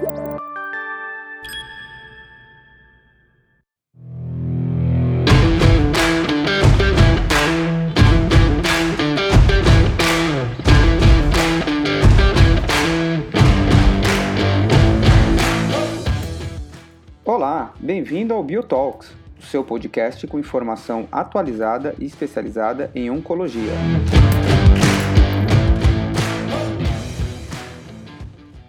Olá, bem-vindo ao BioTalks, o seu podcast com informação atualizada e especializada em oncologia.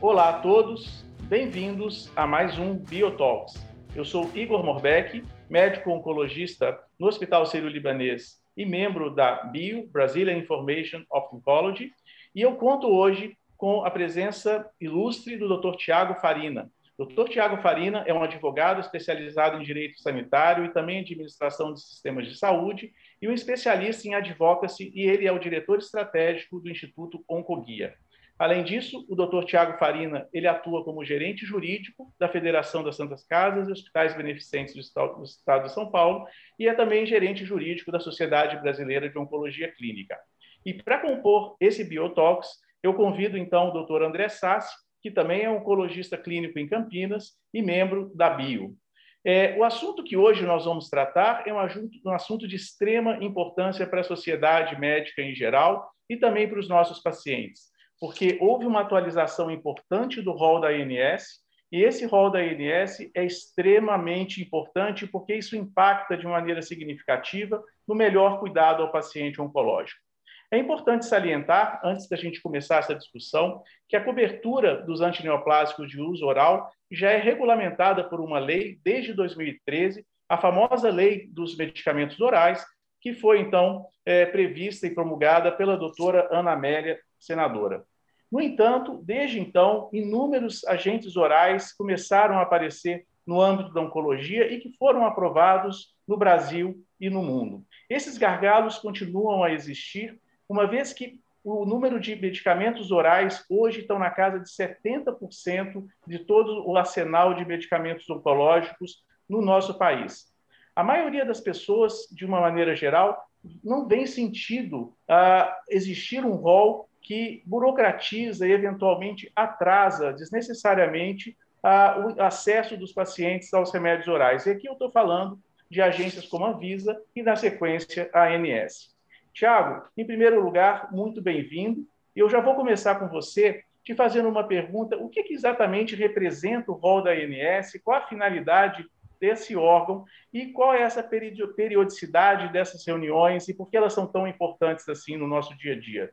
Olá a todos, bem-vindos a mais um BioTalks. Eu sou Igor Morbeck, médico oncologista no Hospital Sírio-Libanês e membro da BIO, Brazilian Information of Oncology, e eu conto hoje com a presença ilustre do Dr. Tiago Farina, Dr. Tiago Farina é um advogado especializado em direito sanitário e também administração de sistemas de saúde e um especialista em advocacy e ele é o diretor estratégico do Instituto Oncoguia. Além disso, o Dr. Tiago Farina ele atua como gerente jurídico da Federação das Santas Casas e Hospitais Beneficentes do Estado, do Estado de São Paulo e é também gerente jurídico da Sociedade Brasileira de Oncologia Clínica. E para compor esse Biotalks, eu convido então o Dr. André Sassi, que também é oncologista clínico em Campinas e membro da BIO. É, o assunto que hoje nós vamos tratar é um um assunto de extrema importância para a sociedade médica em geral e também para os nossos pacientes, porque houve uma atualização importante do rol da ANS, e esse rol da ANS é extremamente importante porque isso impacta de maneira significativa no melhor cuidado ao paciente oncológico. É importante salientar, antes da gente começar essa discussão, que a cobertura dos antineoplásicos de uso oral já é regulamentada por uma lei desde 2013, a famosa Lei dos Medicamentos Orais, que foi, então, é, prevista e promulgada pela doutora Ana Amélia, senadora. No entanto, desde então, inúmeros agentes orais começaram a aparecer no âmbito da oncologia e que foram aprovados no Brasil e no mundo. Esses gargalos continuam a existir uma vez que o número de medicamentos orais hoje estão na casa de 70% de todo o arsenal de medicamentos oncológicos no nosso país. A maioria das pessoas, de uma maneira geral, não vê sentido uh, existir um rol que burocratiza e eventualmente atrasa desnecessariamente o acesso dos pacientes aos remédios orais. E aqui eu estou falando de agências como a Visa e, na sequência, a ANS. Tiago, em primeiro lugar, muito bem-vindo. Eu já vou começar com você te fazendo uma pergunta: o que, que exatamente representa o rol da ANS? Qual a finalidade desse órgão e qual é essa periodicidade dessas reuniões e por que elas são tão importantes assim no nosso dia a dia?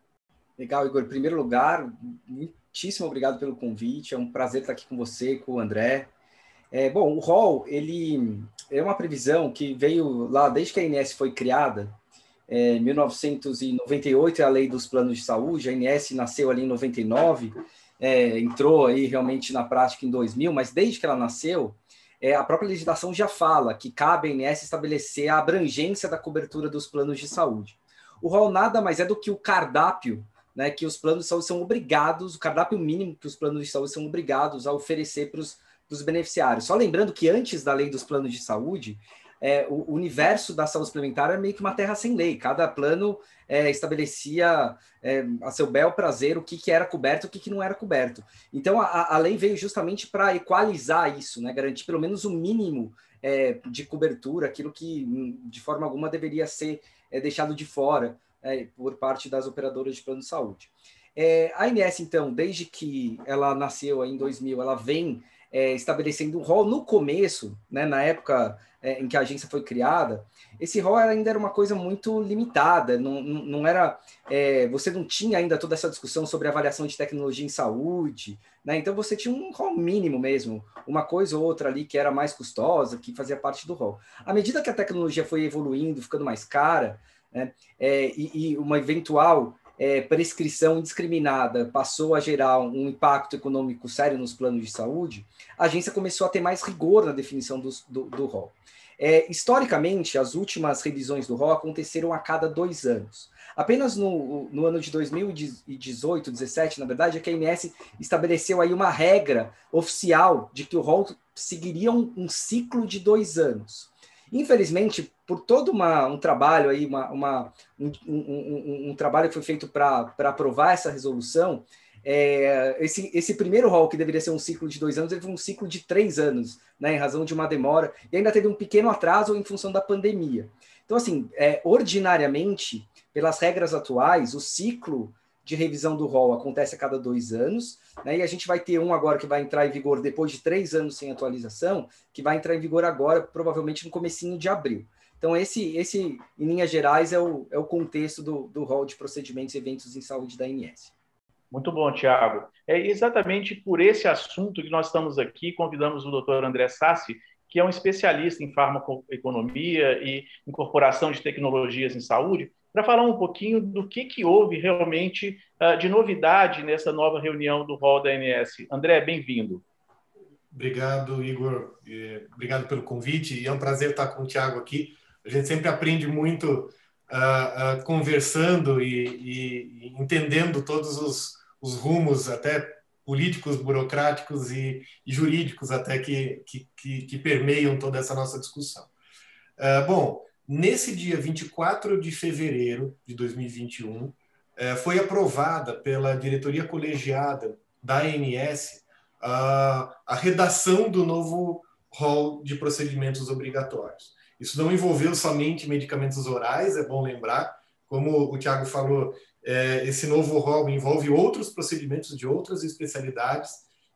Legal, Igor. Em primeiro lugar, muitíssimo obrigado pelo convite. É um prazer estar aqui com você, com o André. É, bom, o rol ele é uma previsão que veio lá desde que a ANS foi criada é, 1998 é a lei dos planos de saúde, a ANS nasceu ali em 99, é, entrou aí realmente na prática em 2000, mas desde que ela nasceu, é, a própria legislação já fala que cabe à ANS estabelecer a abrangência da cobertura dos planos de saúde. O rol nada mais é do que o cardápio né, que os planos de saúde são obrigados, o cardápio mínimo que os planos de saúde são obrigados a oferecer para os beneficiários. Só lembrando que antes da lei dos planos de saúde, é, o universo da saúde suplementar é meio que uma terra sem lei. Cada plano é, estabelecia é, a seu bel prazer o que, que era coberto e o que, que não era coberto. Então, a, a lei veio justamente para equalizar isso, né? garantir pelo menos o mínimo é, de cobertura, aquilo que hum, de forma alguma deveria ser é, deixado de fora é, por parte das operadoras de plano de saúde. a ANS, então, desde que ela nasceu em 2000, ela vem estabelecendo um rol no começo, né, na época é, em que a agência foi criada, esse rol ainda era uma coisa muito limitada, não, não era, é, você não tinha ainda toda essa discussão sobre avaliação de tecnologia em saúde, né? então você tinha um rol mínimo mesmo, uma coisa ou outra ali que era mais custosa, que fazia parte do rol. À medida que a tecnologia foi evoluindo, ficando mais cara, né? É, e, e, uma eventual é, prescrição indiscriminada passou a gerar um impacto econômico sério nos planos de saúde, a agência começou a ter mais rigor na definição do, do, do rol. É, historicamente, as últimas revisões do rol aconteceram a cada dois anos. Apenas no, no ano de 2018, 2017, na verdade, a MS estabeleceu aí uma regra oficial de que o rol seguiria um, um ciclo de dois anos. Infelizmente, por todo uma, um trabalho aí, uma, uma um, um, um, trabalho que foi feito para aprovar essa resolução, é, esse, esse primeiro rol, que deveria ser um ciclo de dois anos, teve um ciclo de três anos, né, em razão de uma demora, e ainda teve um pequeno atraso em função da pandemia. Então, assim, é, ordinariamente, pelas regras atuais, o ciclo de revisão do rol acontece a cada dois anos, né, e a gente vai ter um agora que vai entrar em vigor depois de três anos sem atualização, que vai entrar em vigor agora, provavelmente no comecinho de abril. Então, esse, esse em linhas gerais, é o, é o contexto do, do rol de procedimentos e eventos em saúde da ANS. Muito bom, Tiago. É exatamente por esse assunto que nós estamos aqui, convidamos o doutor André Sassi, que é um especialista em farmacoeconomia e incorporação de tecnologias em saúde, para falar um pouquinho do que, que houve realmente uh, de novidade nessa nova reunião do rol da ANS. André, bem-vindo. Obrigado, Igor. Obrigado pelo convite. E é um prazer estar com o Tiago aqui. A gente sempre aprende muito uh, uh, conversando e, e, entendendo todos os, os, rumos, até políticos, burocráticos e, e jurídicos, até que, que, que, permeiam toda essa nossa discussão. Uh, bom, nesse dia 24 de fevereiro de 2021, foi aprovada pela diretoria colegiada da ANS a, a redação do novo rol de procedimentos obrigatórios. Isso não envolveu somente medicamentos orais, é bom lembrar, como o Tiago falou, é, esse novo rol envolve outros procedimentos de outras especialidades,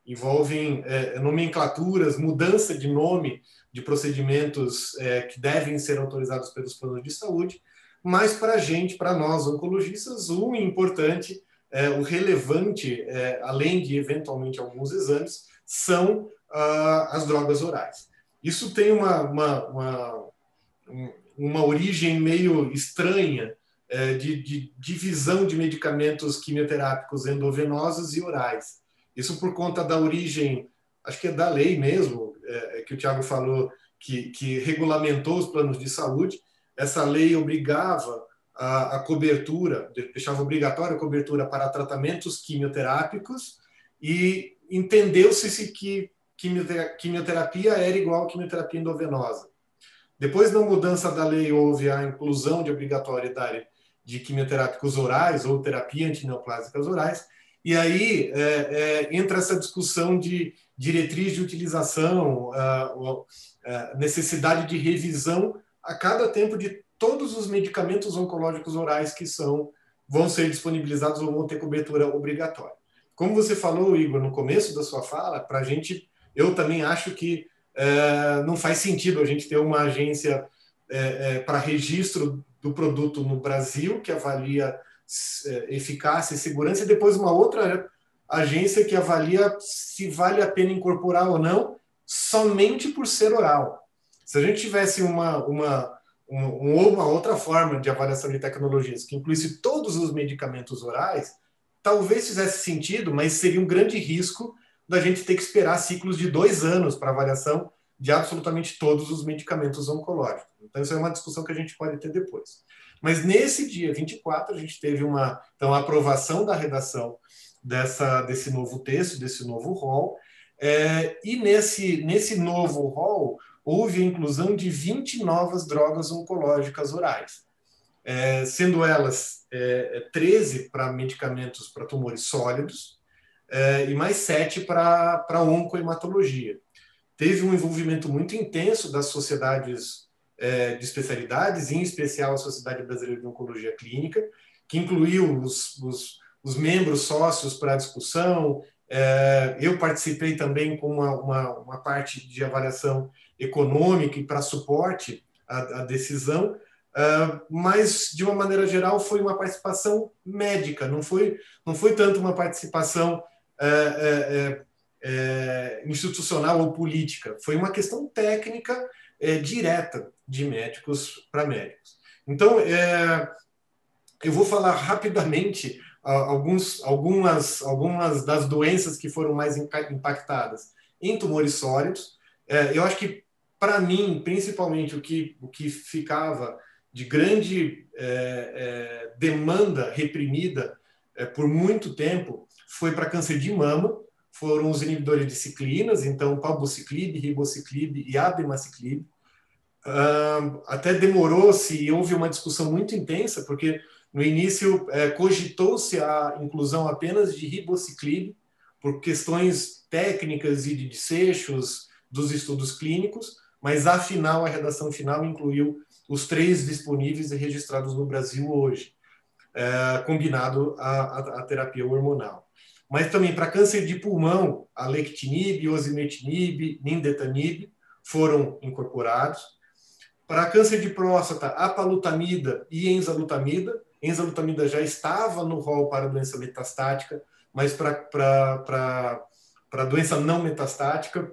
envolvem é, nomenclaturas, mudança de nome de procedimentos é, que devem ser autorizados pelos planos de saúde, mas para a gente, para nós oncologistas, o importante, é, o relevante, é, além de eventualmente alguns exames, são ah, as drogas orais. Isso tem uma, uma, uma uma origem meio estranha é, de, de, divisão de medicamentos quimioterápicos endovenosos e orais. Isso por conta da origem, acho que é da lei mesmo, é, é que o Tiago falou, que, que, regulamentou os planos de saúde. Essa lei obrigava a, a cobertura, deixava obrigatória a cobertura para tratamentos quimioterápicos e entendeu-se que quimioterapia era igual a quimioterapia endovenosa. Depois da mudança da lei, houve a inclusão de obrigatoriedade de quimioterápicos orais ou terapia antineoplásicas orais, e aí é, é, entra essa discussão de diretriz de utilização, a, a necessidade de revisão a cada tempo de todos os medicamentos oncológicos orais que são vão ser disponibilizados ou vão ter cobertura obrigatória. Como você falou, Igor, no começo da sua fala, para a gente, eu também acho que é, não faz sentido a gente ter uma agência é, é, para registro do produto no Brasil, que avalia eficácia e segurança, e depois uma outra agência que avalia se vale a pena incorporar ou não, somente por ser oral. Se a gente tivesse uma, uma, uma, uma outra forma de avaliação de tecnologias que incluísse todos os medicamentos orais, talvez fizesse sentido, mas seria um grande risco da gente ter que esperar ciclos de dois anos para avaliação de absolutamente todos os medicamentos oncológicos. Então, isso é uma discussão que a gente pode ter depois. Mas nesse dia 24, a gente teve uma então, aprovação da redação dessa, desse novo texto, desse novo rol, é, e nesse, nesse novo rol houve a inclusão de 20 novas drogas oncológicas orais, é, sendo elas é, 13 para medicamentos para tumores sólidos, é, e mais sete para oncohematologia. Teve um envolvimento muito intenso das sociedades é, de especialidades, em especial a Sociedade Brasileira de Oncologia Clínica, que incluiu os, os, os membros sócios para a discussão. É, eu participei também com uma, uma, uma, parte de avaliação econômica e para suporte à, à decisão, Uh, mas de uma maneira geral foi uma participação médica, não foi não foi tanto uma participação é, é, é, é, institucional ou política, foi uma questão técnica é, direta de médicos para médicos. Então, eu vou falar rapidamente alguns, algumas, algumas das doenças que foram mais impactadas em tumores sólidos. eu acho que, para mim, principalmente, o que, o que ficava de grande demanda reprimida por muito tempo foi para câncer de mama, foram os inibidores de ciclinas, então palbociclib, ribociclib e abemaciclib. Até demorou-se e houve uma discussão muito intensa, porque No início, é, cogitou-se a inclusão apenas de ribociclib por questões técnicas e de desfechos dos estudos clínicos, mas afinal, a redação final incluiu os três disponíveis e registrados no Brasil hoje, é, combinado à, terapia hormonal. Mas também para câncer de pulmão, a lectinib, osimertinib, nindetanib foram incorporados. Para câncer de próstata, a palutamida e enzalutamida. Enzalutamida já estava no rol para doença metastática, mas para doença não metastática,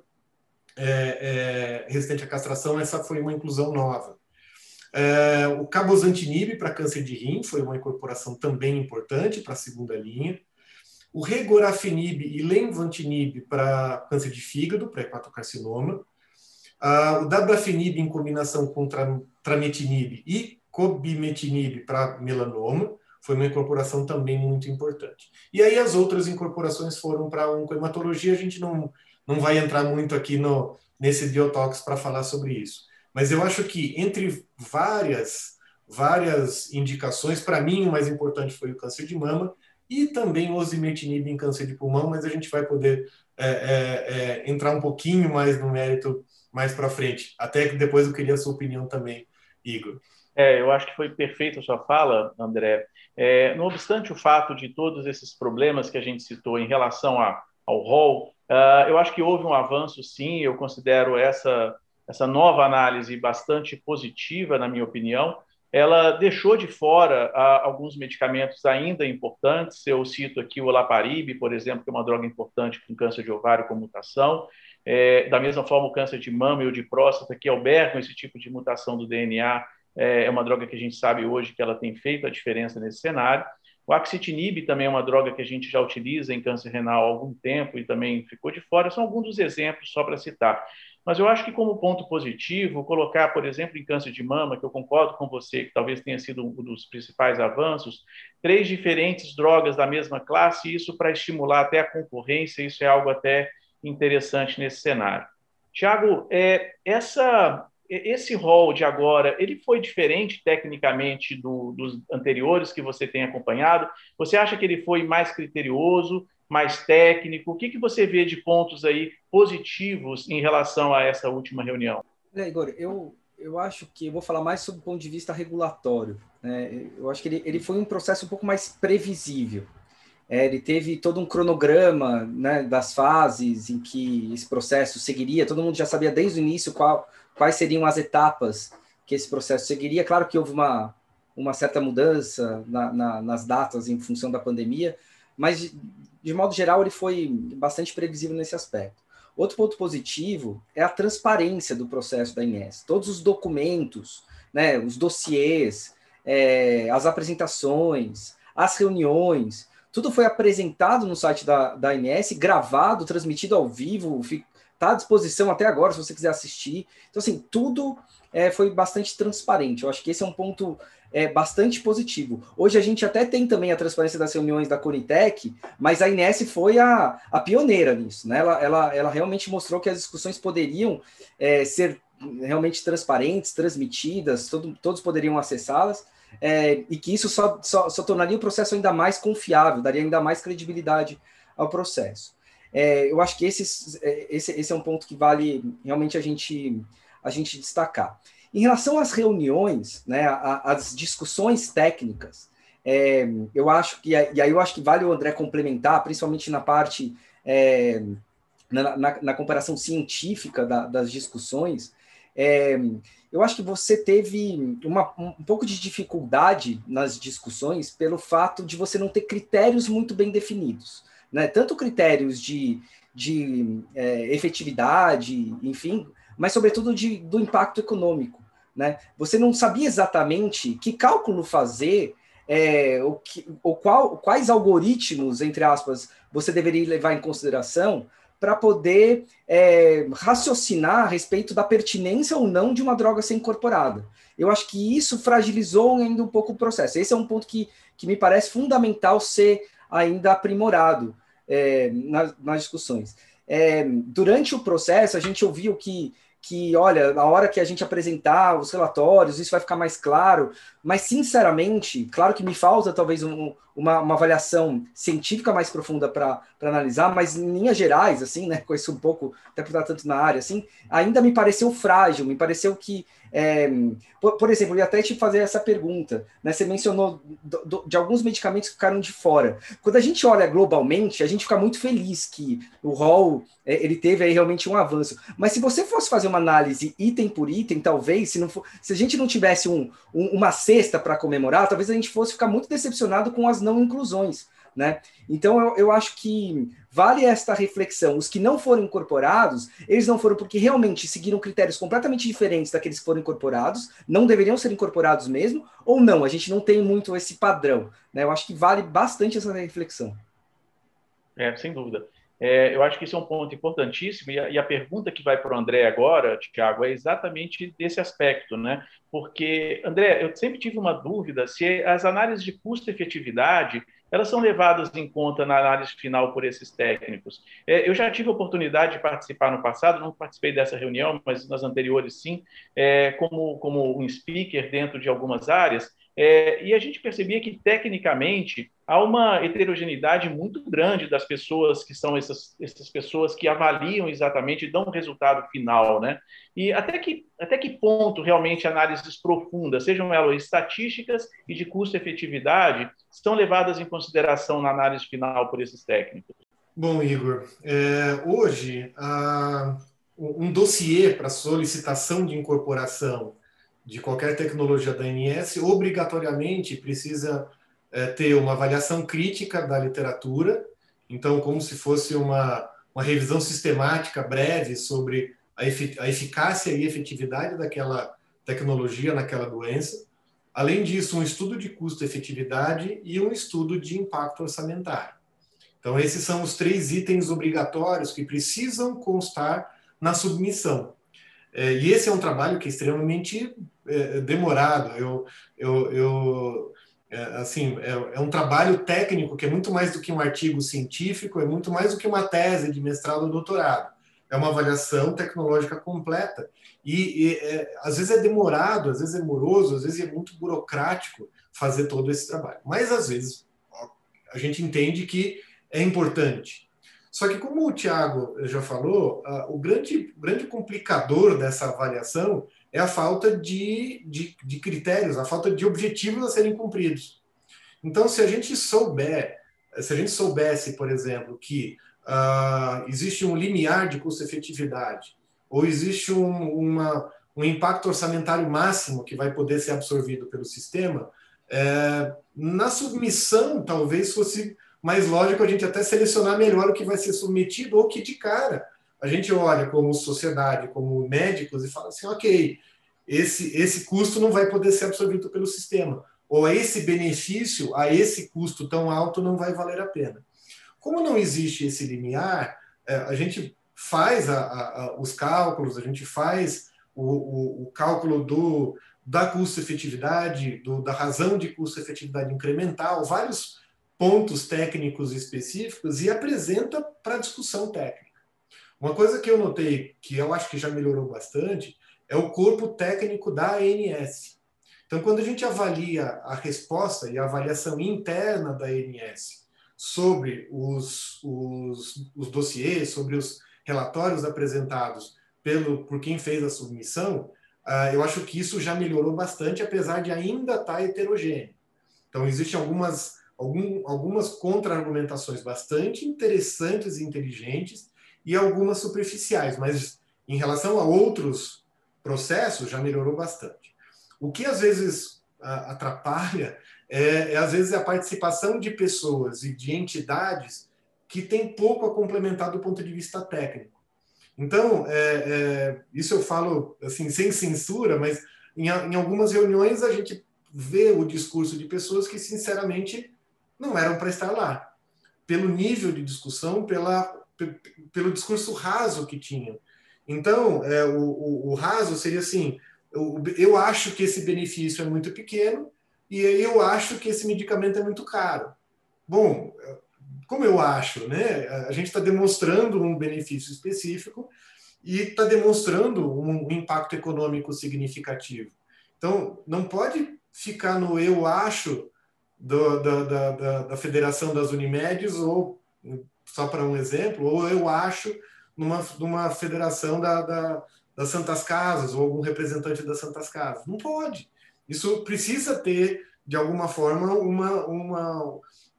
é, é, resistente à castração, essa foi uma inclusão nova. É, o cabozantinib para câncer de rim foi uma incorporação também importante para a segunda linha. O regorafenib e lenvatinib para câncer de fígado, para hepatocarcinoma. Uh, o dabrafenib em combinação com trametinib e cobimetinib para melanoma foi uma incorporação também muito importante. E aí as outras incorporações foram para oncohematologia, a gente não, não vai entrar muito aqui no, nesse Biotox para falar sobre isso. Mas eu acho que entre várias várias indicações, para mim o mais importante foi o câncer de mama e também o osimertinib em câncer de pulmão, mas a gente vai poder é, é, é, entrar um pouquinho mais no mérito mais para frente. Até que depois eu queria a sua opinião também, Igor. É, eu acho que foi perfeita a sua fala, André. É, não obstante o fato de todos esses problemas que a gente citou em relação a, ao rol, uh, eu acho que houve um avanço, sim. Eu considero essa, essa nova análise bastante positiva, na minha opinião. Ela deixou de fora uh, alguns medicamentos ainda importantes. Eu cito aqui o olaparib, por exemplo, que é uma droga importante com câncer de ovário com mutação. É, da mesma forma, o câncer de mama e o de próstata, que albergam esse tipo de mutação do DNA, é, é uma droga que a gente sabe hoje que ela tem feito a diferença nesse cenário. O axitinib também é uma droga que a gente já utiliza em câncer renal há algum tempo e também ficou de fora. São alguns dos exemplos, só para citar. Mas eu acho que, como ponto positivo, colocar, por exemplo, em câncer de mama, que eu concordo com você, que talvez tenha sido um dos principais avanços, três diferentes drogas da mesma classe, isso para estimular até a concorrência, isso é algo até interessante nesse cenário. Tiago, é, essa, esse rol de agora, ele foi diferente tecnicamente do, dos anteriores que você tem acompanhado? Você acha que ele foi mais criterioso, mais técnico? O que, que você vê de pontos aí positivos em relação a essa última reunião? É, Igor, eu, eu acho que eu vou falar mais sobre o ponto de vista regulatório. Né? Eu acho que ele, ele foi um processo um pouco mais previsível. É, ele teve todo um cronograma né, das fases em que esse processo seguiria. Todo mundo já sabia desde o início qual, quais seriam as etapas que esse processo seguiria. Claro que houve uma, uma certa mudança na, na, nas datas em função da pandemia, mas de, de modo geral ele foi bastante previsível nesse aspecto. Outro ponto positivo é a transparência do processo da Inés. Todos os documentos, né, os dossiês, é, as apresentações, as reuniões, tudo foi apresentado no site da, da INS, gravado, transmitido ao vivo, está à disposição até agora, se você quiser assistir. Então, assim, tudo é, foi bastante transparente. Eu acho que esse é um ponto é, bastante positivo. Hoje a gente até tem também a transparência das reuniões da Conitec, mas a Inés foi a, a pioneira nisso. Né? Ela, ela, ela realmente mostrou que as discussões poderiam é, ser realmente transparentes, transmitidas, todo, todos poderiam acessá-las é, e que isso só, só, só, tornaria o processo ainda mais confiável, daria ainda mais credibilidade ao processo. É, eu acho que esse, é, esse, esse é um ponto que vale realmente a gente, a gente destacar. Em relação às reuniões, né, as discussões técnicas, é, eu acho que, e aí eu acho que vale o André complementar, principalmente na parte, é, na, na, na, comparação científica da, das discussões, é, eu acho que você teve uma, um pouco de dificuldade nas discussões pelo fato de você não ter critérios muito bem definidos. Né? Tanto critérios de, de é, efetividade, enfim, mas sobretudo de, do impacto econômico. Né? Você não sabia exatamente que cálculo fazer, é, o que, o qual, quais algoritmos, entre aspas, você deveria levar em consideração para poder é, raciocinar a respeito da pertinência ou não de uma droga ser incorporada. Eu acho que isso fragilizou ainda um pouco o processo. Esse é um ponto que, que me parece fundamental ser ainda aprimorado é, nas, nas, discussões. É, durante o processo, a gente ouviu que, que, olha, na hora que a gente apresentar os relatórios, isso vai ficar mais claro, mas sinceramente, claro que me falta talvez um, uma, uma, avaliação científica mais profunda para analisar, mas em linhas gerais, assim, né, conheço um pouco, até por estar tanto na área, assim, ainda me pareceu frágil, me pareceu que, é, por, por, exemplo, eu ia até te fazer essa pergunta, né, você mencionou do, do, de alguns medicamentos que ficaram de fora. Quando a gente olha globalmente, a gente fica muito feliz que o rol, é, ele teve aí realmente um avanço, mas se você fosse fazer uma análise item por item, talvez, se, não for, se a gente não tivesse um, um, uma cesta para comemorar, talvez a gente fosse ficar muito decepcionado com as não inclusões. Né? Então eu, eu acho que vale esta reflexão. Os que não foram incorporados, eles não foram porque realmente seguiram critérios completamente diferentes daqueles que foram incorporados, não deveriam ser incorporados mesmo, ou não, a gente não tem muito esse padrão. Né? Eu acho que vale bastante essa reflexão. É, sem dúvida. É, eu acho que isso é um ponto importantíssimo, e a, e a pergunta que vai para o André agora, Tiago, é exatamente desse aspecto, né? Porque, André, eu sempre tive uma dúvida se as análises de custo-efetividade elas são levadas em conta na análise final por esses técnicos. É, eu já tive a oportunidade de participar no passado, não participei dessa reunião, mas nas anteriores sim, é, como, como um speaker dentro de algumas áreas, é, e a gente percebia que, tecnicamente, há uma heterogeneidade muito grande das pessoas que são essas, essas pessoas que avaliam exatamente e dão um resultado final. Né? E até que, até que ponto realmente análises profundas, sejam elas estatísticas e de custo-efetividade, estão levadas em consideração na análise final por esses técnicos? Bom, Igor, é, hoje, a, um dossiê para solicitação de incorporação de qualquer tecnologia da ANS obrigatoriamente precisa é, ter uma avaliação crítica da literatura, então, como se fosse uma, uma revisão sistemática breve sobre a, efic a eficácia e efetividade daquela tecnologia naquela doença. Além disso, um estudo de custo-efetividade e um estudo de impacto orçamentário. Então, esses são os três itens obrigatórios que precisam constar na submissão. É, e esse é um trabalho que é extremamente é, demorado. Eu, eu, eu é, assim, é, é, um trabalho técnico que é muito mais do que um artigo científico, é muito mais do que uma tese de mestrado ou doutorado. É uma avaliação tecnológica completa. E, e é, às vezes é demorado, às vezes é moroso, às vezes é muito burocrático fazer todo esse trabalho. Mas às vezes a gente entende que é importante. Só que, como o Tiago já falou, o grande, grande complicador dessa avaliação é a falta de, de, de, critérios, a falta de objetivos a serem cumpridos. Então, se a gente souber, se a gente soubesse, por exemplo, que uh, existe um limiar de custo-efetividade, ou existe um, uma, um impacto orçamentário máximo que vai poder ser absorvido pelo sistema, é, na submissão talvez fosse mais lógico a gente até selecionar melhor o que vai ser submetido ou que de cara a gente olha como sociedade, como médicos e fala assim, ok, esse, esse custo não vai poder ser absorvido pelo sistema, ou esse benefício a esse custo tão alto não vai valer a pena. Como não existe esse limiar, é, a gente faz a, a, os cálculos, a gente faz o, o, o cálculo do, da custo-efetividade, da razão de custo-efetividade incremental, vários pontos técnicos específicos e apresenta para discussão técnica. Uma coisa que eu notei, que eu acho que já melhorou bastante, é o corpo técnico da ANS. Então, quando a gente avalia a resposta e a avaliação interna da ANS sobre os, os, os dossiês, sobre os relatórios apresentados pelo, por quem fez a submissão, uh, eu acho que isso já melhorou bastante, apesar de ainda estar tá heterogêneo. Então, existem algumas algum, algumas contra-argumentações bastante interessantes e inteligentes e algumas superficiais, mas em relação a outros processos já melhorou bastante. O que às vezes atrapalha é, é às vezes a participação de pessoas e de entidades que têm pouco a complementar do ponto de vista técnico. Então, é, é, isso eu falo assim sem censura, mas em, em algumas reuniões a gente vê o discurso de pessoas que sinceramente não eram para estar lá, pelo nível de discussão, pela, pelo discurso raso que tinham. Então, é, o, o, o, raso seria assim: eu, eu acho que esse benefício é muito pequeno e eu acho que esse medicamento é muito caro. Bom, como eu acho, né? A gente está demonstrando um benefício específico e está demonstrando um impacto econômico significativo. Então, não pode ficar no eu acho do, da, da, da, da Federação das Unimedes, ou, só para um exemplo, ou eu acho numa, numa federação da, da, das Santas Casas, ou algum representante das Santas Casas. Não pode. Isso precisa ter, de alguma forma, uma, uma,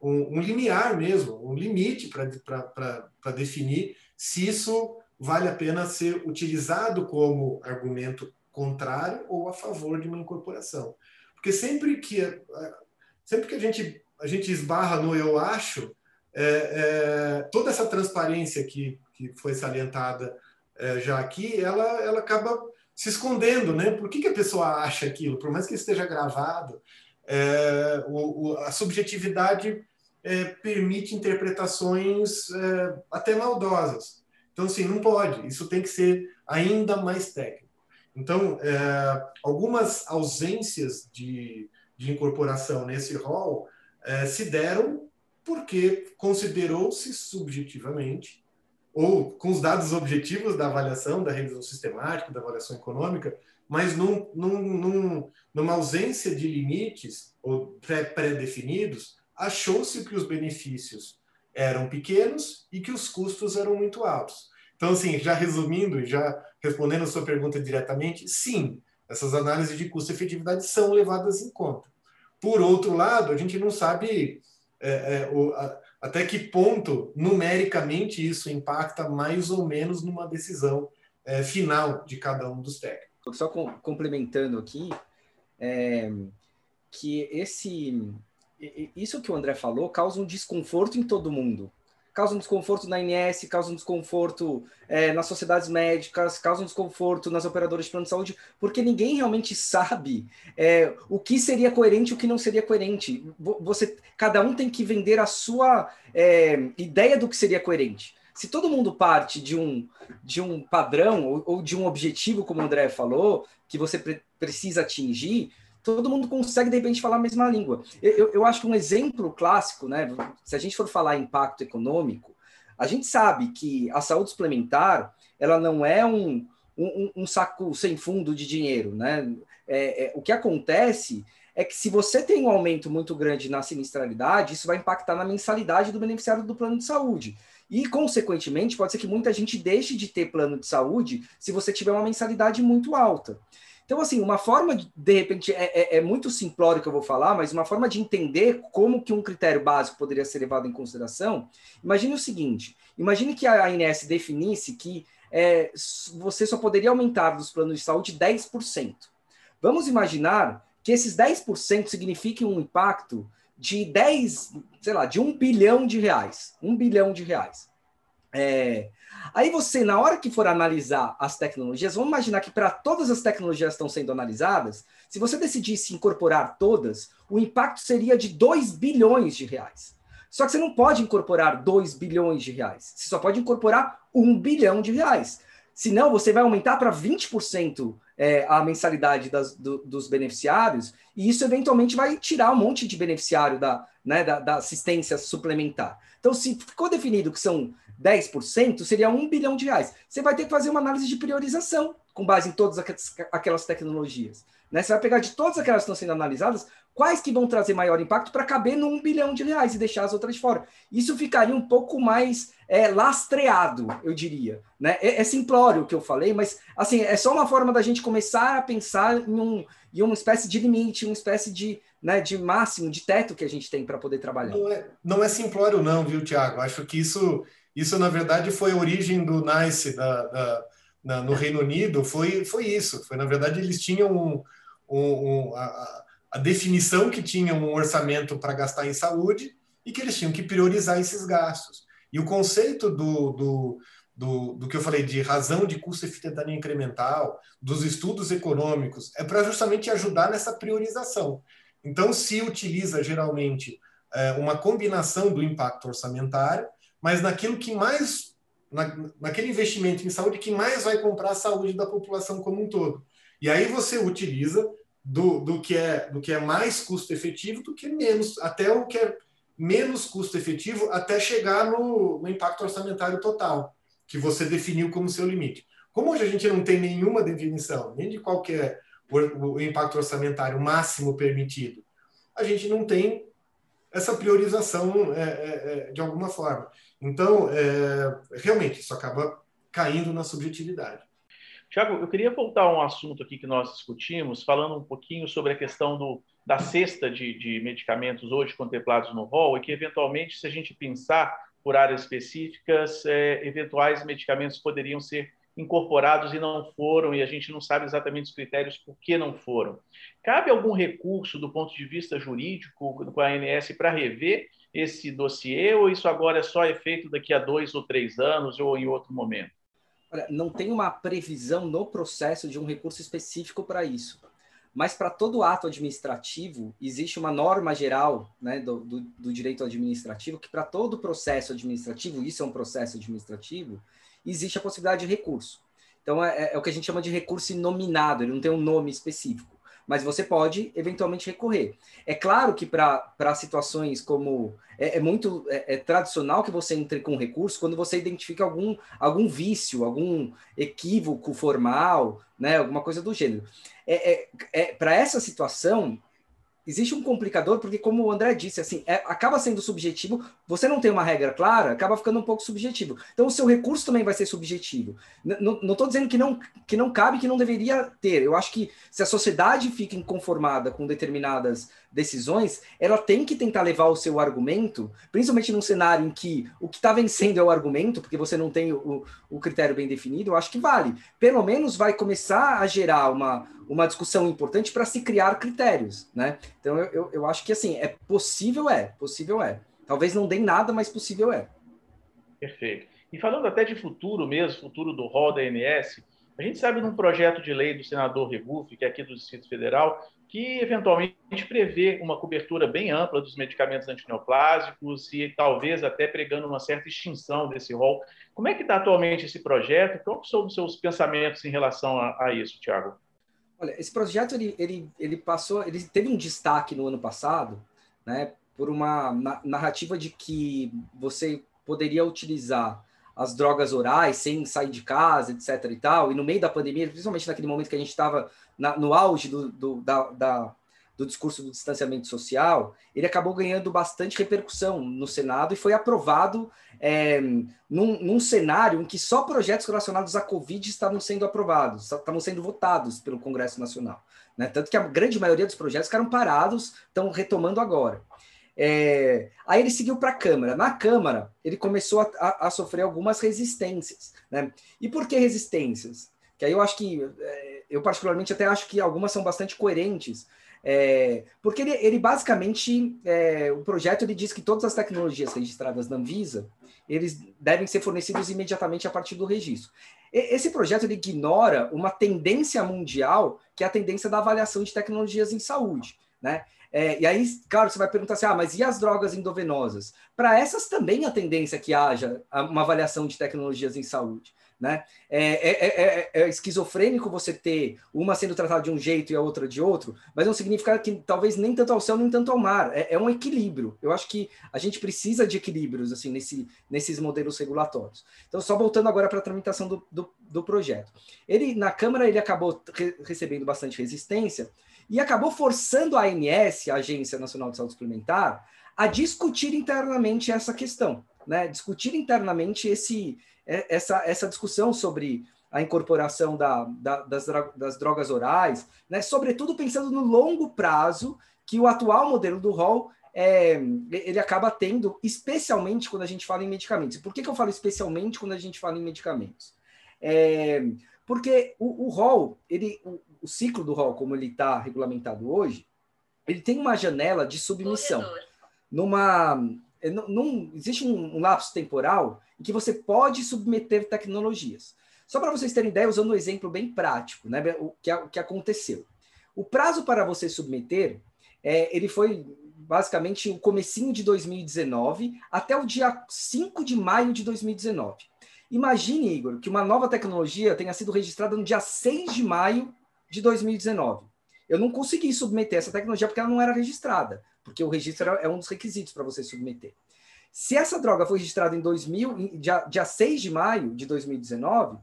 um, um limiar mesmo, um limite para definir se isso vale a pena ser utilizado como argumento contrário ou a favor de uma incorporação. Porque sempre que, sempre que a, gente, a gente esbarra no eu acho, é, é, toda essa transparência que, que foi salientada é, já aqui, ela, ela acaba se escondendo, né? Por que, que a pessoa acha aquilo? Por mais que esteja gravado, é, o, o, a subjetividade é, permite interpretações é, até maldosas. Então, assim, não pode. Isso tem que ser ainda mais técnico. Então, algumas ausências de, de incorporação nesse rol é, se deram porque considerou-se subjetivamente, ou com os dados objetivos da avaliação, da revisão sistemática, da avaliação econômica, mas num, num, num, numa ausência de limites ou pré-definidos, achou-se que os benefícios eram pequenos e que os custos eram muito altos. Então, assim, já resumindo e já respondendo a sua pergunta diretamente, sim, essas análises de custo-efetividade são levadas em conta. Por outro lado, a gente não sabe é, é, o, a, até que ponto, numericamente, isso impacta mais ou menos numa decisão é, final de cada um dos técnicos. Só com, complementando aqui, é, que esse isso que o André falou causa um desconforto em todo mundo. Causa um desconforto na INS, causa um desconforto é, nas sociedades médicas, causa um desconforto nas operadoras de plano de saúde, porque ninguém realmente sabe é, o que seria coerente e o que não seria coerente. Você, cada um tem que vender a sua é, ideia do que seria coerente. Se todo mundo parte de um, de um padrão ou, ou de um objetivo, como o André falou, que você pre precisa atingir, todo mundo consegue, de repente, falar a mesma língua. Eu, eu acho que um exemplo clássico, né? Se a gente for falar impacto econômico, a gente sabe que a saúde suplementar ela não é um, um, um saco sem fundo de dinheiro, né? É, é, o que acontece é que se você tem um aumento muito grande na sinistralidade, isso vai impactar na mensalidade do beneficiário do plano de saúde. E, consequentemente, pode ser que muita gente deixe de ter plano de saúde se você tiver uma mensalidade muito alta. Então, assim, uma forma, de, de repente, é, é, é, muito simplório que eu vou falar, mas uma forma de entender como que um critério básico poderia ser levado em consideração, imagine o seguinte, imagine que a ANS definisse que é, você só poderia aumentar dos planos de saúde 10%. Vamos imaginar que esses 10% signifiquem um impacto de 10, sei lá, de um bilhão de reais. Um bilhão de reais. É, Aí você, na hora que for analisar as tecnologias, vamos imaginar que para todas as tecnologias que estão sendo analisadas, se você decidisse incorporar todas, o impacto seria de 2 bilhões de reais. Só que você não pode incorporar 2 bilhões de reais. Você só pode incorporar 1 bilhão de reais. Senão, você vai aumentar para 20% é, a mensalidade das, do, dos beneficiários, e isso eventualmente vai tirar um monte de beneficiário da, né, da, da assistência suplementar. Então, se ficou definido que são 10%, seria um bilhão de reais. Você vai ter que fazer uma análise de priorização com base em todas aquelas tecnologias. Né? Você vai pegar de todas aquelas que estão sendo analisadas, quais que vão trazer maior impacto para caber no um bilhão de reais e deixar as outras fora. Isso ficaria um pouco mais é, lastreado, eu diria. Né? É, é simplório o que eu falei, mas assim é só uma forma da gente começar a pensar em, um, em uma espécie de limite, uma espécie de, né, de máximo, de teto que a gente tem para poder trabalhar. Não é, não é simplório, não, viu, Tiago? Acho que isso isso, na verdade, foi a origem do NICE da, da, na, no Reino Unido, foi, foi isso. Foi, na verdade, eles tinham um, um, um, a, a, definição que tinham um orçamento para gastar em saúde e que eles tinham que priorizar esses gastos. E o conceito do, do, do, do que eu falei de razão de custo-efetividade incremental, dos estudos econômicos, é para justamente ajudar nessa priorização. Então, se utiliza geralmente é, uma combinação do impacto orçamentário mas naquilo que mais, na, naquele investimento em saúde que mais vai comprar a saúde da população como um todo. E aí você utiliza do, do, que, é, do que é mais custo efetivo do que menos, até o que é menos custo efetivo, até chegar no, no impacto orçamentário total, que você definiu como seu limite. Como hoje a gente não tem nenhuma definição, nem de qualquer o, o impacto orçamentário máximo permitido. A gente não tem essa priorização é, é, é, de alguma forma. Então, é, realmente, isso acaba caindo na subjetividade. Tiago, eu queria voltar a um assunto aqui que nós discutimos, falando um pouquinho sobre a questão do, da cesta de, de medicamentos hoje contemplados no rol, e que, eventualmente, se a gente pensar por áreas específicas, é, eventuais medicamentos poderiam ser incorporados e não foram, e a gente não sabe exatamente os critérios por que não foram. Cabe algum recurso do ponto de vista jurídico com a ANS para rever esse dossiê, ou isso agora é só efeito daqui a dois ou três anos ou em outro momento? Olha, não tem uma previsão no processo de um recurso específico para isso. Mas para todo ato administrativo, existe uma norma geral né, do, do, do direito administrativo que para todo processo administrativo, isso é um processo administrativo, existe a possibilidade de recurso. Então, é, é o que a gente chama de recurso inominado, ele não tem um nome específico mas você pode eventualmente recorrer. É claro que para situações como. É, é muito é, é, tradicional que você entre com recurso quando você identifica algum, algum vício, algum equívoco formal, né, alguma coisa do gênero. É, é, é para essa situação, existe um complicador, porque como o André disse, assim, é, acaba sendo subjetivo, você não tem uma regra clara, acaba ficando um pouco subjetivo. Então o seu recurso também vai ser subjetivo. não estou dizendo que não, que não cabe, que não deveria ter. Eu acho que se a sociedade fica inconformada com determinadas decisões, ela tem que tentar levar o seu argumento, principalmente num cenário em que o que está vencendo é o argumento, porque você não tem o, o critério bem definido, eu acho que vale. Pelo menos vai começar a gerar uma, uma discussão importante para se criar critérios, né? Então eu, eu, eu acho que assim, é possível, é, possível é. Talvez não dê nada, mas possível é. Perfeito. E falando até de futuro mesmo, futuro do rol da ANS, a gente sabe de um projeto de lei do senador Regufe, que é aqui do Distrito Federal, que eventualmente prevê uma cobertura bem ampla dos medicamentos antineoplásicos e talvez até pregando uma certa extinção desse rol. Como é que está atualmente esse projeto? Quais são os seus pensamentos em relação a, a isso, Tiago? Olha, esse projeto ele, ele, ele passou, ele teve um destaque no ano passado, né, por uma narrativa de que você poderia utilizar as drogas orais sem sair de casa, etc. e tal. E no meio da pandemia, principalmente naquele momento que a gente estava no auge do, do, da, da, do discurso do distanciamento social, ele acabou ganhando bastante repercussão no Senado e foi aprovado é, num, num, cenário em que só projetos relacionados à Covid estavam sendo aprovados, estavam sendo votados pelo Congresso Nacional. Né? Tanto que a grande maioria dos projetos ficaram parados, estão retomando agora. É, aí ele seguiu para a Câmara. Na Câmara, ele começou a, a, a, sofrer algumas resistências. Né? E por que resistências? Que aí eu acho que, é, eu particularmente até acho que algumas são bastante coerentes. É, porque ele, ele basicamente, é, o projeto ele diz que todas as tecnologias registradas na Anvisa, eles devem ser fornecidos imediatamente a partir do registro. E, esse projeto ele ignora uma tendência mundial, que é a tendência da avaliação de tecnologias em saúde. Né? É, e aí, claro, você vai perguntar assim: ah, mas e as drogas endovenosas? Para essas também a tendência que haja uma avaliação de tecnologias em saúde. Né? É, é, é, é, esquizofrênico você ter uma sendo tratada de um jeito e a outra de outro, mas não significa que talvez nem tanto ao céu nem tanto ao mar. É, um equilíbrio. Eu acho que a gente precisa de equilíbrios assim nesse, nesses modelos regulatórios. Então, só voltando agora para a tramitação do, do, do, projeto. Ele na Câmara ele acabou re recebendo bastante resistência e acabou forçando a ANS, a Agência Nacional de Saúde Suplementar, a discutir internamente essa questão, né? Discutir internamente esse, é, essa, essa discussão sobre a incorporação da, da, das, das drogas orais, né? Sobretudo pensando no longo prazo que o atual modelo do rol é, ele acaba tendo, especialmente quando a gente fala em medicamentos. Por que, que eu falo especialmente quando a gente fala em medicamentos? É, porque o, o rol, ele, o, o ciclo do rol, como ele está regulamentado hoje, ele tem uma janela de submissão. Corredor. Numa, é, num, existe um, um lapso temporal em que você pode submeter tecnologias. Só para vocês terem ideia, usando um exemplo bem prático, né, o, que, que aconteceu. O prazo para você submeter, é, ele foi basicamente o comecinho de 2019 até o dia 5 de maio de 2019. Imagine, Igor, que uma nova tecnologia tenha sido registrada no dia 6 de maio de 2019. Eu não consegui submeter essa tecnologia porque ela não era registrada, porque o registro é um dos requisitos para você submeter. Se essa droga foi registrada em 2000, dia, dia 6 de maio de 2019,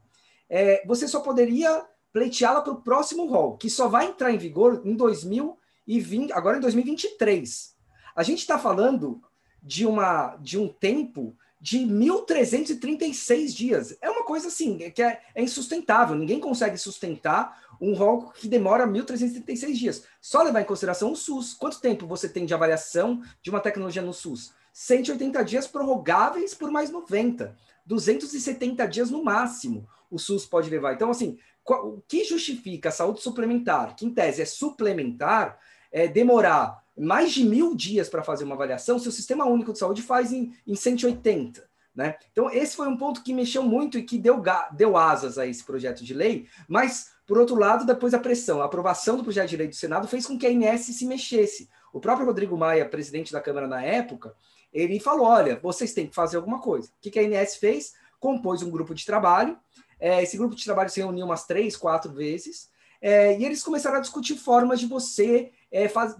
é, você só poderia pleiteá-la para o próximo rol, que só vai entrar em vigor em 2020, agora em 2023. A gente está falando de, uma, de um tempo de 1.336 dias. É uma coisa assim, que é, é, insustentável. Ninguém consegue sustentar um rol que demora 1.336 dias. Só levar em consideração o SUS. Quanto tempo você tem de avaliação de uma tecnologia no SUS? 180 dias prorrogáveis por mais 90. 270 dias no máximo o SUS pode levar. Então, assim, o que justifica a saúde suplementar, que em tese é suplementar, é demorar mais de mil dias para fazer uma avaliação, se o Sistema Único de Saúde faz em, em 180. Né? Então, esse foi um ponto que mexeu muito e que deu, deu asas a esse projeto de lei, mas, por outro lado, depois a pressão, a aprovação do projeto de lei do Senado fez com que a INS se mexesse. O próprio Rodrigo Maia, presidente da Câmara na época, ele falou: olha, vocês têm que fazer alguma coisa. O que, a INS fez? Compôs um grupo de trabalho. É, esse grupo de trabalho se reuniu umas três, quatro vezes, é, e eles começaram a discutir formas de você é, faz,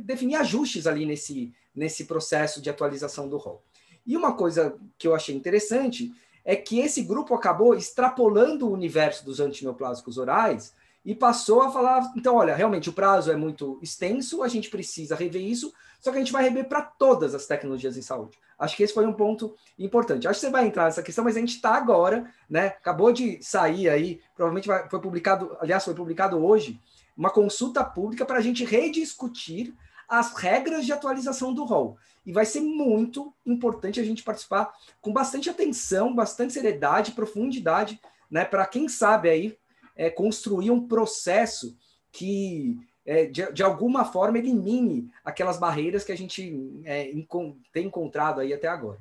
definir ajustes ali nesse, nesse processo de atualização do rol. E uma coisa que eu achei interessante é que esse grupo acabou extrapolando o universo dos antineoplásicos orais e passou a falar, então, olha, realmente o prazo é muito extenso, a gente precisa rever isso, só que a gente vai rever para todas as tecnologias em saúde. Acho que esse foi um ponto importante. Acho que você vai entrar nessa questão, mas a gente está agora, né? Acabou de sair aí, provavelmente vai, foi publicado, aliás, foi publicado hoje, uma consulta pública para a gente rediscutir as regras de atualização do rol. E vai ser muito importante a gente participar com bastante atenção, bastante seriedade, profundidade, né, para quem sabe aí é, construir um processo que é, de, de, alguma forma elimine aquelas barreiras que a gente é, tem encontrado aí até agora.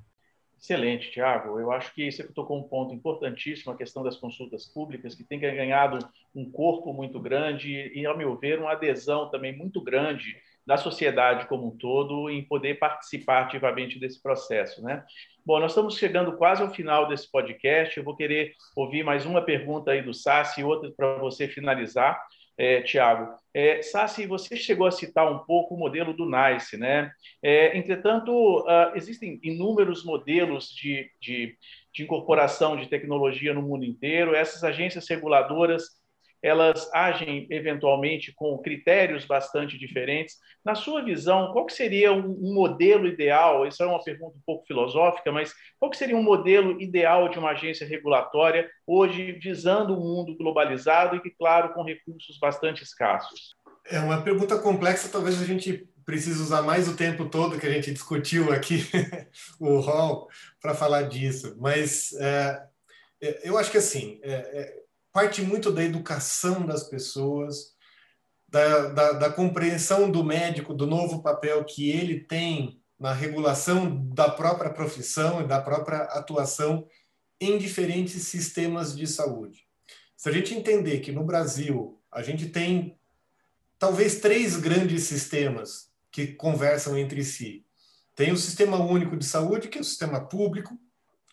Excelente, Tiago. Eu acho que você tocou um ponto importantíssimo, a questão das consultas públicas, que tem ganhado um corpo muito grande e, ao meu ver, uma adesão também muito grande da sociedade como um todo em poder participar ativamente desse processo, né? Bom, nós estamos chegando quase ao final desse podcast. Eu vou querer ouvir mais uma pergunta aí do Sassi e outra para você finalizar é, Tiago. É, Sassi, você chegou a citar um pouco o modelo do NICE, né? É, entretanto, uh, existem inúmeros modelos de, de, de incorporação de tecnologia no mundo inteiro. Essas agências reguladoras elas agem eventualmente com critérios bastante diferentes. Na sua visão, qual seria um, modelo ideal? Isso é uma pergunta um pouco filosófica, mas qual seria um modelo ideal de uma agência regulatória hoje visando o um mundo globalizado e que, claro, com recursos bastante escassos? É uma pergunta complexa, talvez a gente precise usar mais o tempo todo que a gente discutiu aqui o rol para falar disso, mas é, é, eu acho que assim é, é parte muito da educação das pessoas, da, da, da, compreensão do médico, do novo papel que ele tem na regulação da própria profissão e da própria atuação em diferentes sistemas de saúde. Se a gente entender que no Brasil a gente tem talvez três grandes sistemas que conversam entre si. Tem o Sistema Único de Saúde, que é o sistema público,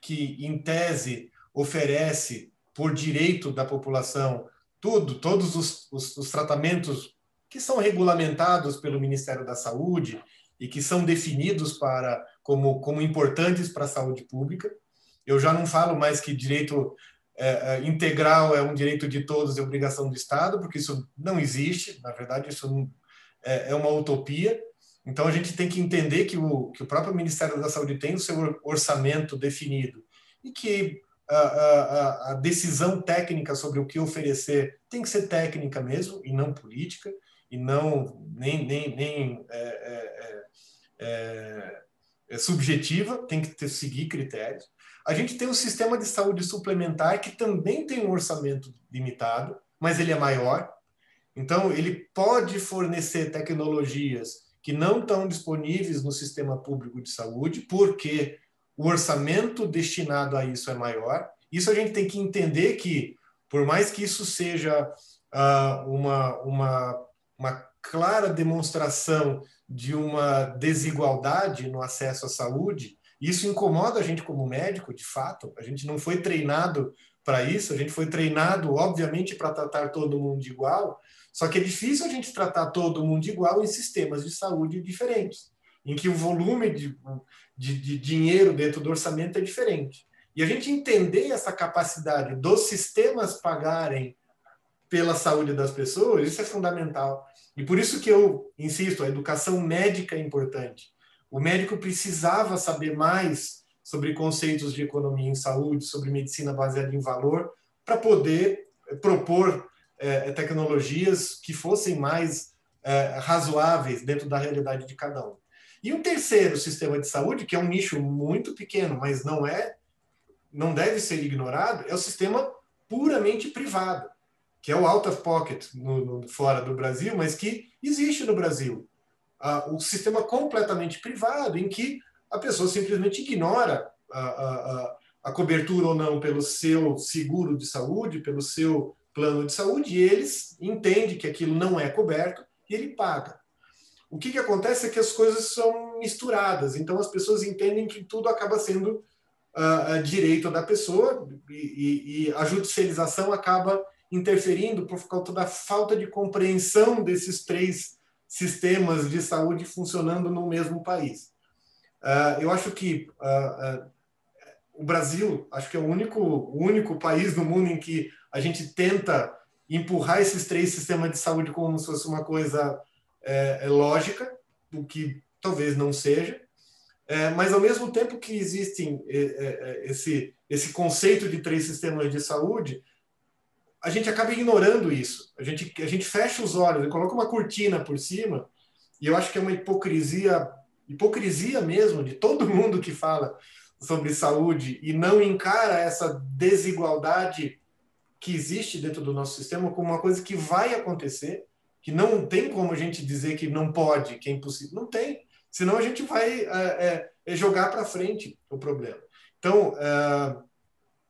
que em tese oferece por direito da população, tudo, todos os, os, os tratamentos que são regulamentados pelo Ministério da Saúde e que são definidos para como, como importantes para a saúde pública. Eu já não falo mais que direito é, é, integral é um direito de todos e obrigação do Estado, porque isso não existe, na verdade, isso não, é, é, uma utopia. Então, a gente tem que entender que o, que o próprio Ministério da Saúde tem o seu orçamento definido e que a, decisão técnica sobre o que oferecer tem que ser técnica mesmo e não política e não nem, nem, nem é, é, é, é subjetiva, tem que ter, seguir critérios. A gente tem um sistema de saúde suplementar que também tem um orçamento limitado, mas ele é maior. Então, ele pode fornecer tecnologias que não estão disponíveis no sistema público de saúde, porque o orçamento destinado a isso é maior. Isso a gente tem que entender que, por mais que isso seja uh, uma, uma, uma clara demonstração de uma desigualdade no acesso à saúde, isso incomoda a gente como médico, de fato. A gente não foi treinado para isso, a gente foi treinado, obviamente, para tratar todo mundo igual, só que é difícil a gente tratar todo mundo igual em sistemas de saúde diferentes, em que o volume de, de, de dinheiro dentro do orçamento é diferente. E a gente entender essa capacidade dos sistemas pagarem pela saúde das pessoas, isso é fundamental. E por isso que eu insisto, a educação médica é importante. O médico precisava saber mais sobre conceitos de economia em saúde, sobre medicina baseada em valor, para poder propor é, tecnologias que fossem mais razoáveis dentro da realidade de cada um. E um terceiro sistema de saúde, que é um nicho muito pequeno, mas não é, não deve ser ignorado, é o sistema puramente privado, que é o out of pocket no, no, fora do Brasil, mas que existe no Brasil. Ah, o sistema completamente privado, em que a pessoa simplesmente ignora a, a, a cobertura ou não pelo seu seguro de saúde, pelo seu plano de saúde, e eles entendem que aquilo não é coberto e ele paga. O que, que acontece é que as coisas são misturadas, então as pessoas entendem que tudo acaba sendo uh, direito da pessoa e, e, e, a judicialização acaba interferindo por causa da falta de compreensão desses três sistemas de saúde funcionando no mesmo país. Uh, eu acho que uh, o Brasil, acho que é o único, o único país no mundo em que a gente tenta empurrar esses três sistemas de saúde como se fosse uma coisa é, é lógica, o que talvez não seja, é, mas ao mesmo tempo que existem é, é, esse, esse conceito de três sistemas de saúde, a gente acaba ignorando isso. A gente, a gente fecha os olhos e coloca uma cortina por cima, e eu acho que é uma hipocrisia, hipocrisia mesmo, de todo mundo que fala sobre saúde e não encara essa desigualdade que existe dentro do nosso sistema como uma coisa que vai acontecer que não tem como a gente dizer que não pode, que é impossível. Não tem. Senão a gente vai é, é, jogar para frente o problema. Então, é,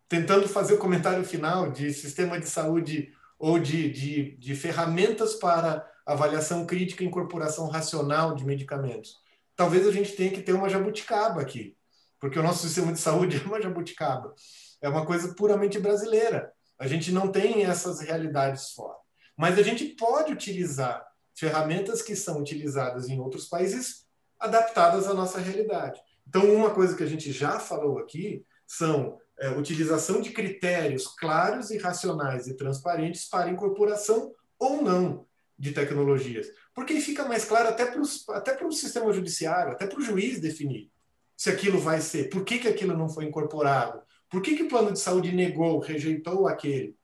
tentando fazer o comentário final de sistema de saúde ou de, de, de ferramentas para avaliação crítica e incorporação racional de medicamentos. Talvez a gente tenha que ter uma jabuticaba aqui, porque o nosso sistema de saúde é uma jabuticaba. É uma coisa puramente brasileira. A gente não tem essas realidades fora. Mas a gente pode utilizar ferramentas que são utilizadas em outros países adaptadas à nossa realidade. Então, uma coisa que a gente já falou aqui são é, utilização de critérios claros e racionais e transparentes para incorporação ou não de tecnologias. Porque fica mais claro até para, até o sistema judiciário, até para o juiz definir se aquilo vai ser, por que, que aquilo não foi incorporado, por que, que o plano de saúde negou, rejeitou aquele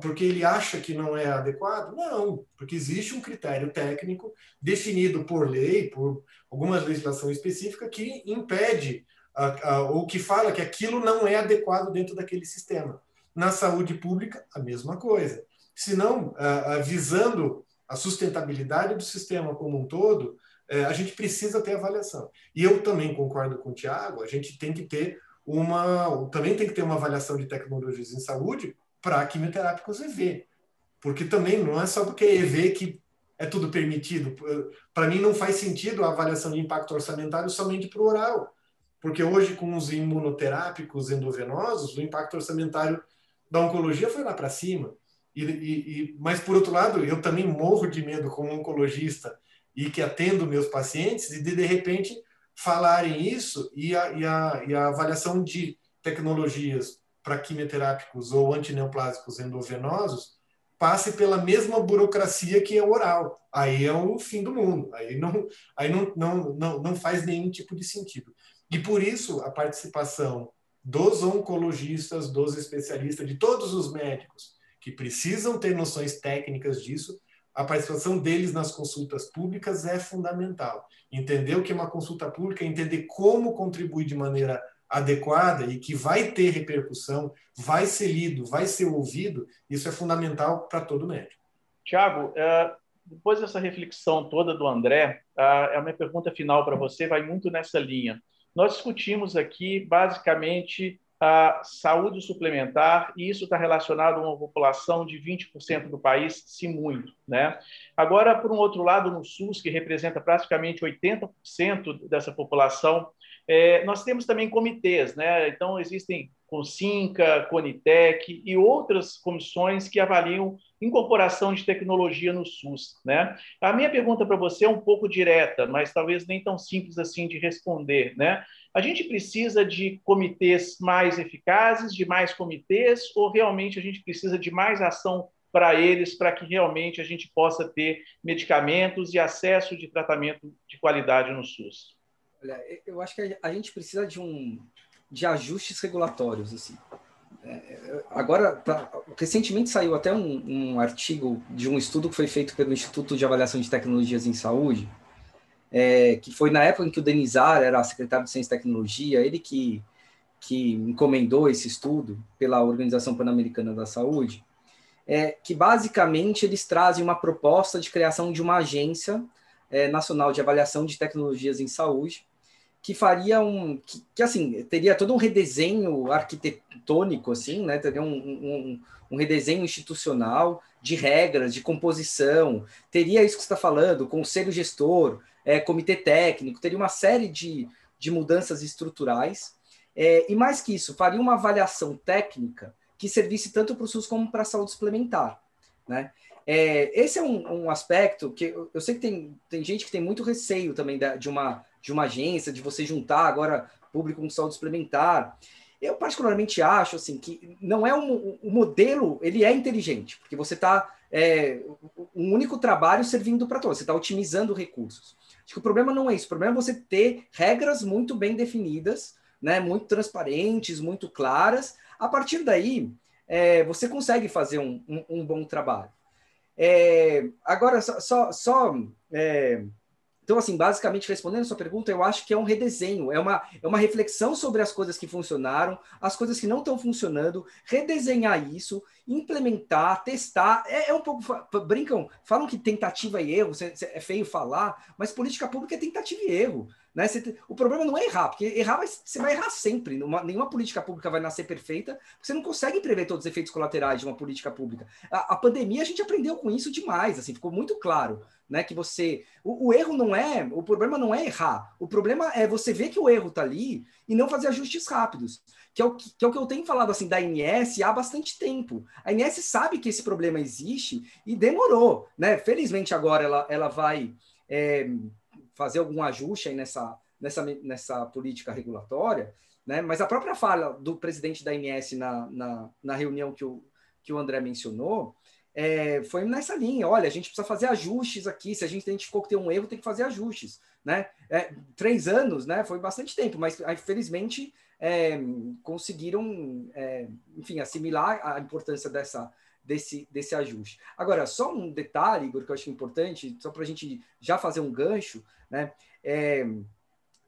porque ele acha que não é adequado? Não, porque existe um critério técnico definido por lei, por alguma legislação específica que impede a, a, ou que fala que aquilo não é adequado dentro daquele sistema. Na saúde pública, a mesma coisa. Se não, visando a sustentabilidade do sistema como um todo, é, a gente precisa ter avaliação. E eu também concordo com o Tiago, a gente tem que ter uma, também tem que ter uma avaliação de tecnologias em saúde, para quimioterápicos EV. Porque também não é só porque é EV que é tudo permitido. Para mim, não faz sentido a avaliação de impacto orçamentário somente para o oral. Porque hoje, com os imunoterápicos endovenosos, o impacto orçamentário da oncologia foi lá para cima. E, e, e, mas, por outro lado, eu também morro de medo como oncologista e que atendo meus pacientes, e de, de repente falarem isso e a, e a, e a avaliação de tecnologias para quimioterápicos ou antineoplásicos endovenosos passe pela mesma burocracia que é oral. Aí é o fim do mundo. Aí não, aí não, não, não, não faz nenhum tipo de sentido. E por isso a participação dos oncologistas, dos especialistas, de todos os médicos que precisam ter noções técnicas disso, a participação deles nas consultas públicas é fundamental. Entender o que é uma consulta pública, entender como contribuir de maneira adequada e que vai ter repercussão, vai ser lido, vai ser ouvido, isso é fundamental para todo médico. Tiago, é, depois dessa reflexão toda do André, a minha pergunta final para você vai muito nessa linha. Nós discutimos aqui, basicamente, a saúde suplementar, e isso está relacionado a uma população de 20% do país, se muito. Né? Agora, por um outro lado, no SUS, que representa praticamente 80% dessa população, é, nós temos também comitês, né? Então, existem Consinca, Conitec e outras comissões que avaliam incorporação de tecnologia no SUS, né? A minha pergunta para você é um pouco direta, mas talvez nem tão simples assim de responder, né? A gente precisa de comitês mais eficazes, de mais comitês, ou realmente a gente precisa de mais ação para eles, para que realmente a gente possa ter medicamentos e acesso de tratamento de qualidade no SUS? Olha, eu acho que a gente precisa de um de ajustes regulatórios assim. É, agora, tá, recentemente saiu até um, um, artigo de um estudo que foi feito pelo Instituto de Avaliação de Tecnologias em Saúde, é, que foi na época em que o Denizar era secretário de Ciência e Tecnologia, ele que, que encomendou esse estudo pela Organização Pan-Americana da Saúde, é, que basicamente eles trazem uma proposta de criação de uma agência é, nacional de avaliação de tecnologias em saúde, que faria um que, que, assim teria todo um redesenho arquitetônico assim né? Teria um, um, um, redesenho institucional de regras de composição. Teria isso que está falando conselho gestor é, comitê técnico teria uma série de, de mudanças estruturais. É, e mais que isso faria uma avaliação técnica que servisse tanto para o SUS como para a saúde suplementar né? É, esse é um, um aspecto que eu, eu, sei que tem, tem gente que tem muito receio também da, de uma de uma agência, de você juntar agora público com saúde suplementar. Eu particularmente acho assim que não é um, um modelo, ele é inteligente, porque você está é, um único trabalho servindo para todos, você está otimizando recursos. Acho que o problema não é isso, o problema é você ter regras muito bem definidas, né, muito transparentes, muito claras. A partir daí, é, você consegue fazer um, um, um bom trabalho. É, agora, só, só, só é, então, assim, basicamente respondendo a sua pergunta, eu acho que é um redesenho, é uma, é uma reflexão sobre as coisas que funcionaram, as coisas que não estão funcionando, redesenhar isso, implementar, testar. É, é, um pouco. Brincam, falam que tentativa e erro, é feio falar, mas política pública é tentativa e erro. Né? Você, o problema não é errar, porque errar vai, você vai errar sempre. Numa, nenhuma política pública vai nascer perfeita, você não consegue prever todos os efeitos colaterais de uma política pública. A, a pandemia, a gente aprendeu com isso demais, assim, ficou muito claro. Né, que você. O, o, erro não é. O problema não é errar. O problema é você ver que o erro está ali e não fazer ajustes rápidos. Que é, o que, que é o que eu tenho falado assim da INS há bastante tempo. A INS sabe que esse problema existe e demorou. Né? Felizmente agora ela, ela vai. É, fazer algum ajuste nessa, nessa, nessa política regulatória, né? mas a própria fala do presidente da INS na, na, na reunião que o, que o André mencionou é, foi nessa linha, olha, a gente precisa fazer ajustes aqui, se a gente identificou que tem um erro, tem que fazer ajustes, né? É, três anos, né? Foi bastante tempo, mas infelizmente é, conseguiram, é, enfim, assimilar a importância dessa, desse, desse ajuste. Agora, só um detalhe, Igor, que eu acho importante, só para a gente já fazer um gancho, né? É,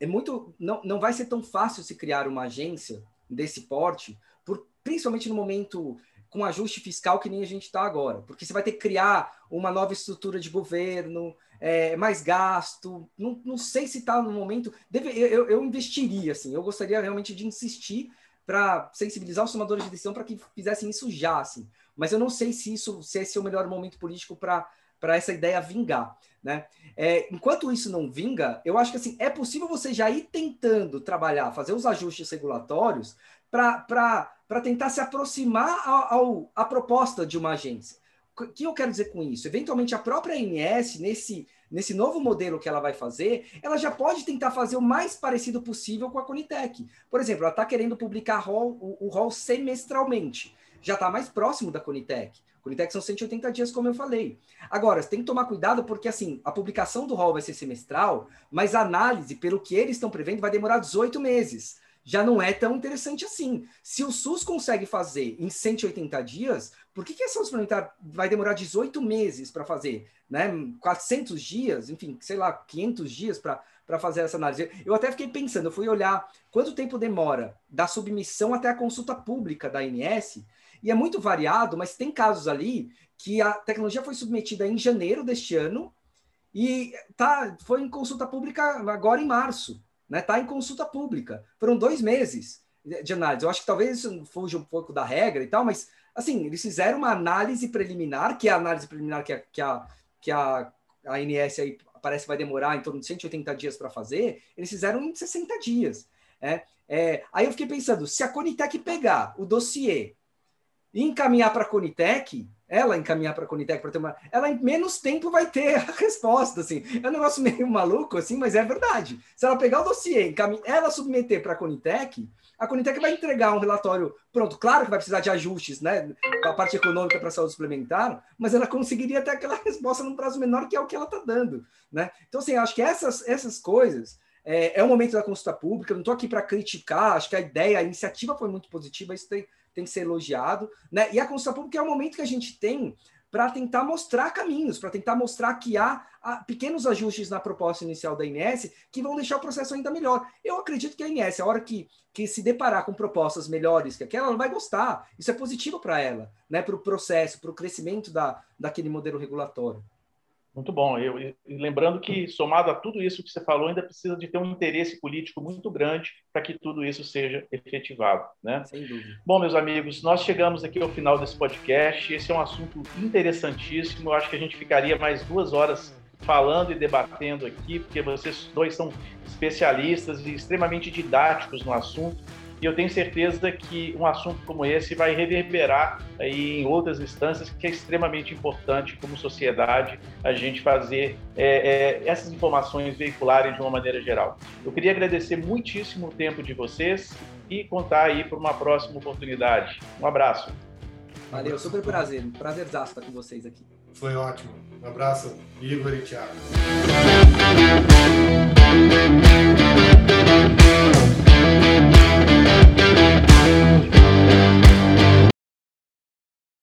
é muito. Não, não vai ser tão fácil se criar uma agência desse porte, por, principalmente no momento com ajuste fiscal que nem a gente está agora, porque você vai ter que criar uma nova estrutura de governo, é, mais gasto. Não, não sei se está no momento. Deve, eu, eu investiria, assim, eu gostaria realmente de insistir para sensibilizar os tomadores de decisão para que fizessem isso já, assim. Mas eu não sei se isso se esse é o melhor momento político para essa ideia vingar. Né? É, enquanto isso não vinga, eu acho que assim, é possível você já ir tentando trabalhar, fazer os ajustes regulatórios para tentar se aproximar ao, ao, à proposta de uma agência. O que eu quero dizer com isso? Eventualmente, a própria ANS, nesse, nesse novo modelo que ela vai fazer, ela já pode tentar fazer o mais parecido possível com a Conitec. Por exemplo, ela está querendo publicar o rol semestralmente já está mais próximo da Conitec. Conitec são 180 dias, como eu falei. Agora, tem que tomar cuidado porque, assim, a publicação do rol vai ser semestral, mas a análise, pelo que eles estão prevendo, vai demorar 18 meses. Já não é tão interessante assim. Se o SUS consegue fazer em 180 dias, por que, que a saúde suplementar vai demorar 18 meses para fazer? Né? 400 dias, enfim, sei lá, 500 dias para para fazer essa análise. Eu até fiquei pensando, eu fui olhar quanto tempo demora da submissão até a consulta pública da ANS, e é muito variado, mas tem casos ali que a tecnologia foi submetida em janeiro deste ano e tá, foi em consulta pública agora em março, né? Tá em consulta pública. Foram dois meses de análise. Eu acho que talvez isso fuja um pouco da regra e tal, mas assim, eles fizeram uma análise preliminar, que é a análise preliminar que a, que a, que a, ANS aí parece que vai demorar em torno de 180 dias para fazer, eles fizeram em 60 dias. É, é, aí eu fiquei pensando, se a Conitec pegar o dossiê encaminhar para a Conitec, ela encaminhar para a Conitec para ter uma. Ela em menos tempo vai ter a resposta. Assim. É um negócio meio maluco, assim, mas é verdade. Se ela pegar o dossiê, encaminhar, ela submeter para a Conitec, a Conitec vai entregar um relatório pronto. Claro que vai precisar de ajustes, né? A parte econômica para a saúde suplementar, mas ela conseguiria ter aquela resposta num prazo menor, que é o que ela está dando. Né? Então, assim, acho que essas, essas coisas. É, é o momento da consulta pública, eu não estou aqui para criticar, acho que a ideia, a iniciativa foi muito positiva, isso tem, tem que ser elogiado. Né? E a consulta pública é o momento que a gente tem para tentar mostrar caminhos, para tentar mostrar que há, há, pequenos ajustes na proposta inicial da INS que vão deixar o processo ainda melhor. Eu acredito que a INS, a hora que, que se deparar com propostas melhores que aquela, ela vai gostar. Isso é positivo para ela, né? para o processo, para o crescimento da, daquele modelo regulatório. Muito bom. Eu, e lembrando que, somado a tudo isso que você falou, ainda precisa de ter um interesse político muito grande para que tudo isso seja efetivado. Né? Sem dúvida. Bom, meus amigos, nós chegamos aqui ao final desse podcast. Esse é um assunto interessantíssimo. Eu acho que a gente ficaria mais duas horas falando e debatendo aqui, porque vocês dois são especialistas e extremamente didáticos no assunto e eu tenho certeza que um assunto como esse vai reverberar aí em outras instâncias, que é extremamente importante como sociedade a gente fazer é, é, essas informações veicularem de uma maneira geral. Eu queria agradecer muitíssimo o tempo de vocês e contar aí para uma próxima oportunidade. Um abraço. Valeu, super prazer. Prazerzaço estar com vocês aqui. Foi ótimo. Um abraço, Igor e Thiago.